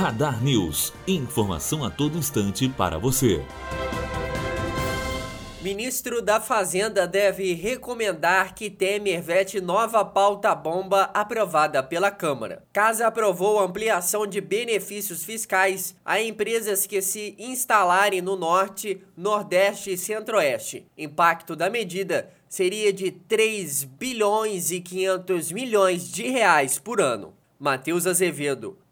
Radar News. Informação a todo instante para você. Ministro da Fazenda deve recomendar que Temer vete nova pauta bomba aprovada pela Câmara. Casa aprovou ampliação de benefícios fiscais a empresas que se instalarem no Norte, Nordeste e Centro-Oeste. Impacto da medida seria de 3 bilhões e 500 milhões de reais por ano. Matheus Azevedo,